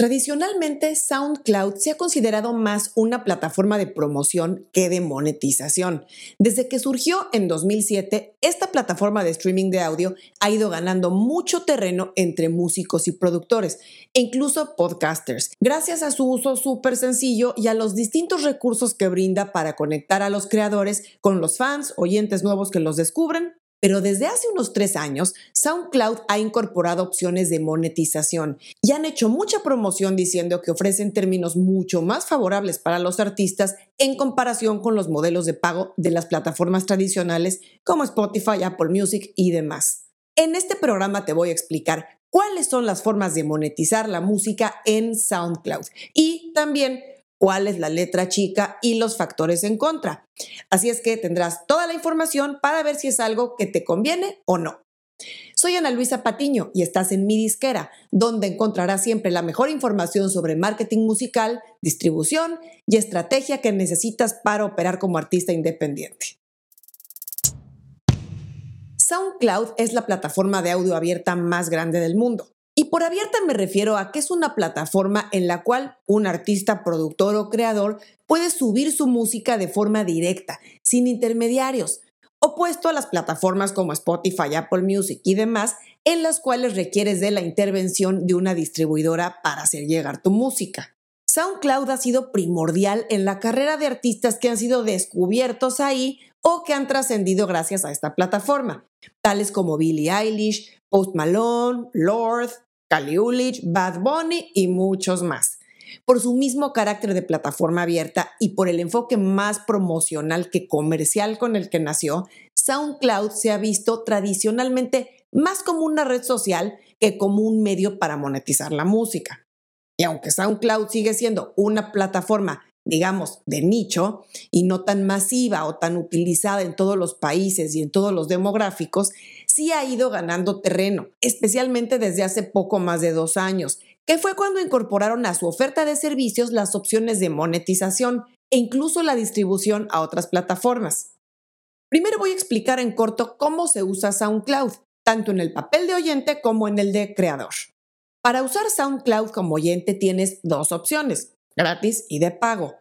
Tradicionalmente, SoundCloud se ha considerado más una plataforma de promoción que de monetización. Desde que surgió en 2007, esta plataforma de streaming de audio ha ido ganando mucho terreno entre músicos y productores, e incluso podcasters, gracias a su uso súper sencillo y a los distintos recursos que brinda para conectar a los creadores con los fans, oyentes nuevos que los descubren pero desde hace unos tres años, SoundCloud ha incorporado opciones de monetización y han hecho mucha promoción diciendo que ofrecen términos mucho más favorables para los artistas en comparación con los modelos de pago de las plataformas tradicionales como Spotify, Apple Music y demás. En este programa te voy a explicar cuáles son las formas de monetizar la música en SoundCloud y también cuál es la letra chica y los factores en contra. Así es que tendrás toda la información para ver si es algo que te conviene o no. Soy Ana Luisa Patiño y estás en mi disquera, donde encontrarás siempre la mejor información sobre marketing musical, distribución y estrategia que necesitas para operar como artista independiente. SoundCloud es la plataforma de audio abierta más grande del mundo. Y por abierta me refiero a que es una plataforma en la cual un artista, productor o creador puede subir su música de forma directa, sin intermediarios, opuesto a las plataformas como Spotify, Apple Music y demás, en las cuales requieres de la intervención de una distribuidora para hacer llegar tu música. SoundCloud ha sido primordial en la carrera de artistas que han sido descubiertos ahí o que han trascendido gracias a esta plataforma, tales como Billie Eilish, Post Malone, Lord, Kali Bad Bunny y muchos más. Por su mismo carácter de plataforma abierta y por el enfoque más promocional que comercial con el que nació, SoundCloud se ha visto tradicionalmente más como una red social que como un medio para monetizar la música. Y aunque SoundCloud sigue siendo una plataforma, digamos, de nicho y no tan masiva o tan utilizada en todos los países y en todos los demográficos, sí ha ido ganando terreno, especialmente desde hace poco más de dos años, que fue cuando incorporaron a su oferta de servicios las opciones de monetización e incluso la distribución a otras plataformas. Primero voy a explicar en corto cómo se usa SoundCloud, tanto en el papel de oyente como en el de creador. Para usar SoundCloud como oyente tienes dos opciones, gratis y de pago.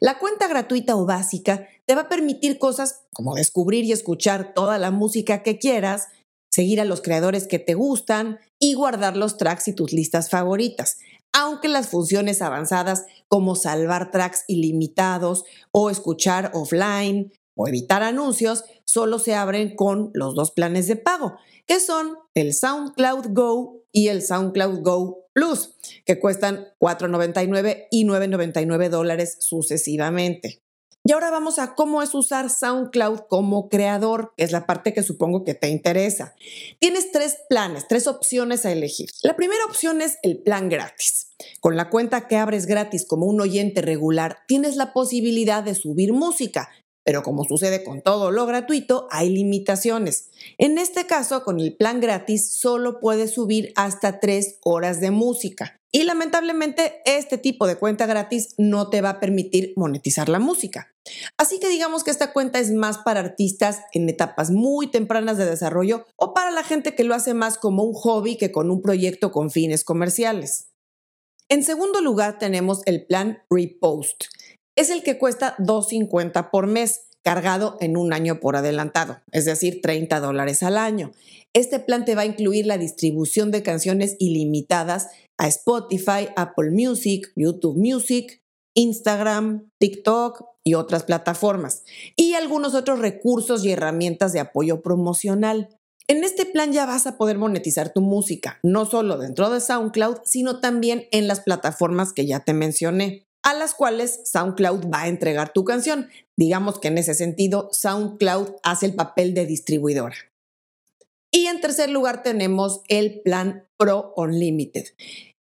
La cuenta gratuita o básica te va a permitir cosas como descubrir y escuchar toda la música que quieras, seguir a los creadores que te gustan y guardar los tracks y tus listas favoritas. Aunque las funciones avanzadas como salvar tracks ilimitados o escuchar offline o evitar anuncios solo se abren con los dos planes de pago, que son el SoundCloud Go y el SoundCloud Go Plus, que cuestan $4.99 y $9.99 dólares sucesivamente. Y ahora vamos a cómo es usar SoundCloud como creador, que es la parte que supongo que te interesa. Tienes tres planes, tres opciones a elegir. La primera opción es el plan gratis. Con la cuenta que abres gratis como un oyente regular, tienes la posibilidad de subir música, pero como sucede con todo lo gratuito, hay limitaciones. En este caso, con el plan gratis, solo puedes subir hasta tres horas de música. Y lamentablemente, este tipo de cuenta gratis no te va a permitir monetizar la música. Así que digamos que esta cuenta es más para artistas en etapas muy tempranas de desarrollo o para la gente que lo hace más como un hobby que con un proyecto con fines comerciales. En segundo lugar tenemos el plan Repost. Es el que cuesta $2.50 por mes cargado en un año por adelantado, es decir, 30 dólares al año. Este plan te va a incluir la distribución de canciones ilimitadas a Spotify, Apple Music, YouTube Music, Instagram, TikTok y otras plataformas, y algunos otros recursos y herramientas de apoyo promocional. En este plan ya vas a poder monetizar tu música, no solo dentro de SoundCloud, sino también en las plataformas que ya te mencioné, a las cuales SoundCloud va a entregar tu canción. Digamos que en ese sentido, SoundCloud hace el papel de distribuidora. Y en tercer lugar tenemos el plan Pro Unlimited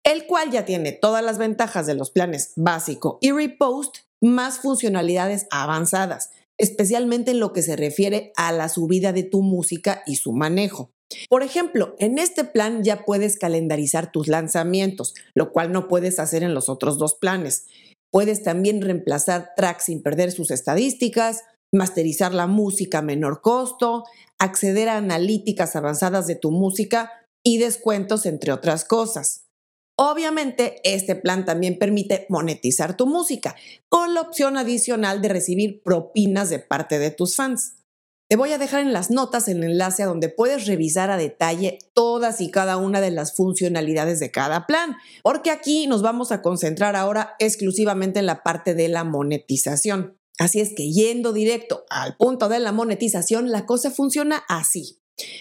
el cual ya tiene todas las ventajas de los planes básico y repost, más funcionalidades avanzadas, especialmente en lo que se refiere a la subida de tu música y su manejo. Por ejemplo, en este plan ya puedes calendarizar tus lanzamientos, lo cual no puedes hacer en los otros dos planes. Puedes también reemplazar tracks sin perder sus estadísticas, masterizar la música a menor costo, acceder a analíticas avanzadas de tu música y descuentos, entre otras cosas. Obviamente, este plan también permite monetizar tu música, con la opción adicional de recibir propinas de parte de tus fans. Te voy a dejar en las notas el enlace a donde puedes revisar a detalle todas y cada una de las funcionalidades de cada plan, porque aquí nos vamos a concentrar ahora exclusivamente en la parte de la monetización. Así es que yendo directo al punto de la monetización, la cosa funciona así.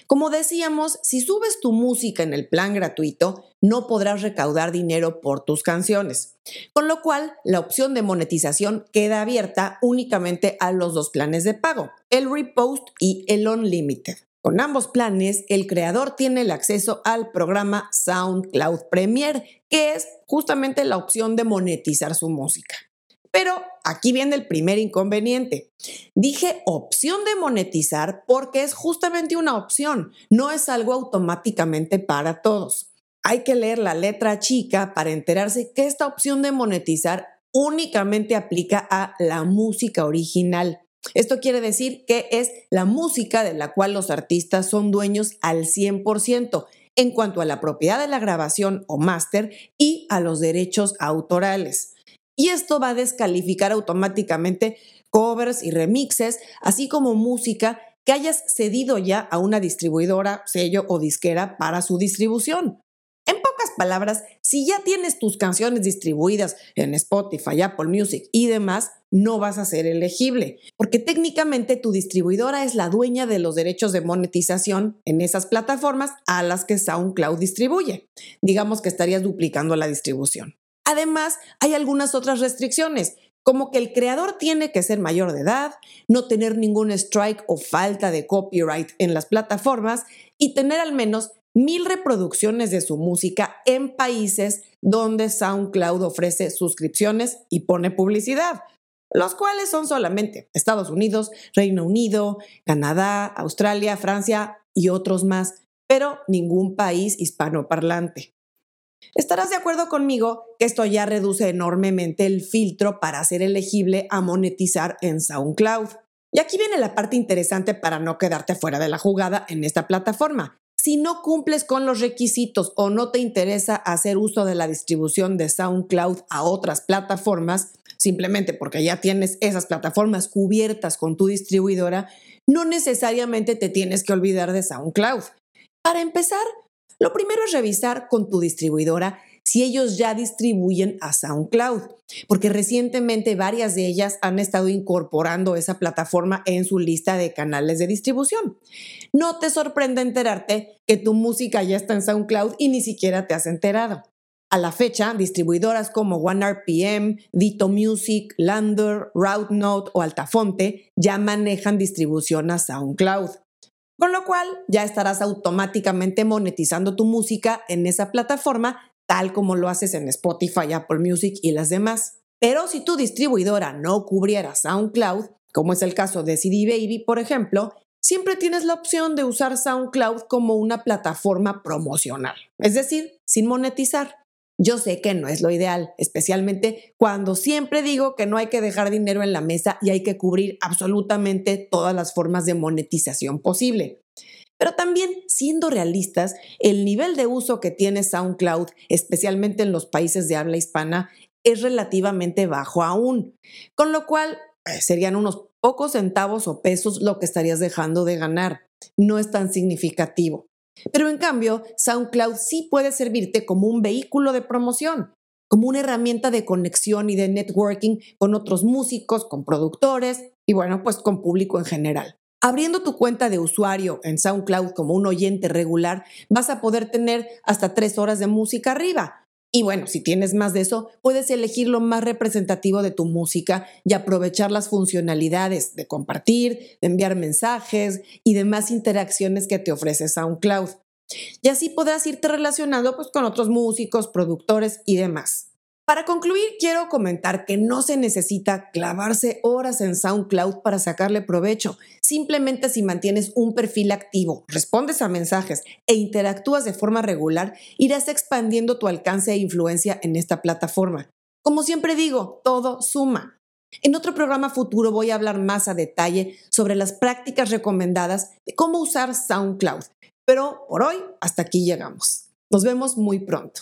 Como decíamos, si subes tu música en el plan gratuito, no podrás recaudar dinero por tus canciones, con lo cual la opción de monetización queda abierta únicamente a los dos planes de pago, el Repost y el Unlimited. Con ambos planes, el creador tiene el acceso al programa SoundCloud Premier, que es justamente la opción de monetizar su música. Pero aquí viene el primer inconveniente. Dije opción de monetizar porque es justamente una opción, no es algo automáticamente para todos. Hay que leer la letra chica para enterarse que esta opción de monetizar únicamente aplica a la música original. Esto quiere decir que es la música de la cual los artistas son dueños al 100% en cuanto a la propiedad de la grabación o máster y a los derechos autorales y esto va a descalificar automáticamente covers y remixes, así como música que hayas cedido ya a una distribuidora, sello o disquera para su distribución. En pocas palabras, si ya tienes tus canciones distribuidas en Spotify, Apple Music y demás, no vas a ser elegible, porque técnicamente tu distribuidora es la dueña de los derechos de monetización en esas plataformas a las que SoundCloud distribuye. Digamos que estarías duplicando la distribución. Además, hay algunas otras restricciones, como que el creador tiene que ser mayor de edad, no tener ningún strike o falta de copyright en las plataformas y tener al menos mil reproducciones de su música en países donde SoundCloud ofrece suscripciones y pone publicidad, los cuales son solamente Estados Unidos, Reino Unido, Canadá, Australia, Francia y otros más, pero ningún país hispanoparlante. Estarás de acuerdo conmigo que esto ya reduce enormemente el filtro para ser elegible a monetizar en SoundCloud. Y aquí viene la parte interesante para no quedarte fuera de la jugada en esta plataforma. Si no cumples con los requisitos o no te interesa hacer uso de la distribución de SoundCloud a otras plataformas, simplemente porque ya tienes esas plataformas cubiertas con tu distribuidora, no necesariamente te tienes que olvidar de SoundCloud. Para empezar, lo primero es revisar con tu distribuidora si ellos ya distribuyen a SoundCloud, porque recientemente varias de ellas han estado incorporando esa plataforma en su lista de canales de distribución. No te sorprende enterarte que tu música ya está en SoundCloud y ni siquiera te has enterado. A la fecha, distribuidoras como OneRPM, Dito Music, Lander, RouteNote o Altafonte ya manejan distribución a SoundCloud. Con lo cual ya estarás automáticamente monetizando tu música en esa plataforma tal como lo haces en Spotify, Apple Music y las demás. Pero si tu distribuidora no cubriera SoundCloud, como es el caso de CD Baby, por ejemplo, siempre tienes la opción de usar SoundCloud como una plataforma promocional, es decir, sin monetizar. Yo sé que no es lo ideal, especialmente cuando siempre digo que no hay que dejar dinero en la mesa y hay que cubrir absolutamente todas las formas de monetización posible. Pero también, siendo realistas, el nivel de uso que tiene SoundCloud, especialmente en los países de habla hispana, es relativamente bajo aún, con lo cual eh, serían unos pocos centavos o pesos lo que estarías dejando de ganar. No es tan significativo. Pero en cambio, SoundCloud sí puede servirte como un vehículo de promoción, como una herramienta de conexión y de networking con otros músicos, con productores y bueno, pues con público en general. Abriendo tu cuenta de usuario en SoundCloud como un oyente regular, vas a poder tener hasta tres horas de música arriba, y bueno, si tienes más de eso, puedes elegir lo más representativo de tu música y aprovechar las funcionalidades de compartir, de enviar mensajes y demás interacciones que te ofrece SoundCloud. Y así podrás irte relacionando pues, con otros músicos, productores y demás. Para concluir, quiero comentar que no se necesita clavarse horas en SoundCloud para sacarle provecho. Simplemente si mantienes un perfil activo, respondes a mensajes e interactúas de forma regular, irás expandiendo tu alcance e influencia en esta plataforma. Como siempre digo, todo suma. En otro programa futuro voy a hablar más a detalle sobre las prácticas recomendadas de cómo usar SoundCloud. Pero por hoy, hasta aquí llegamos. Nos vemos muy pronto.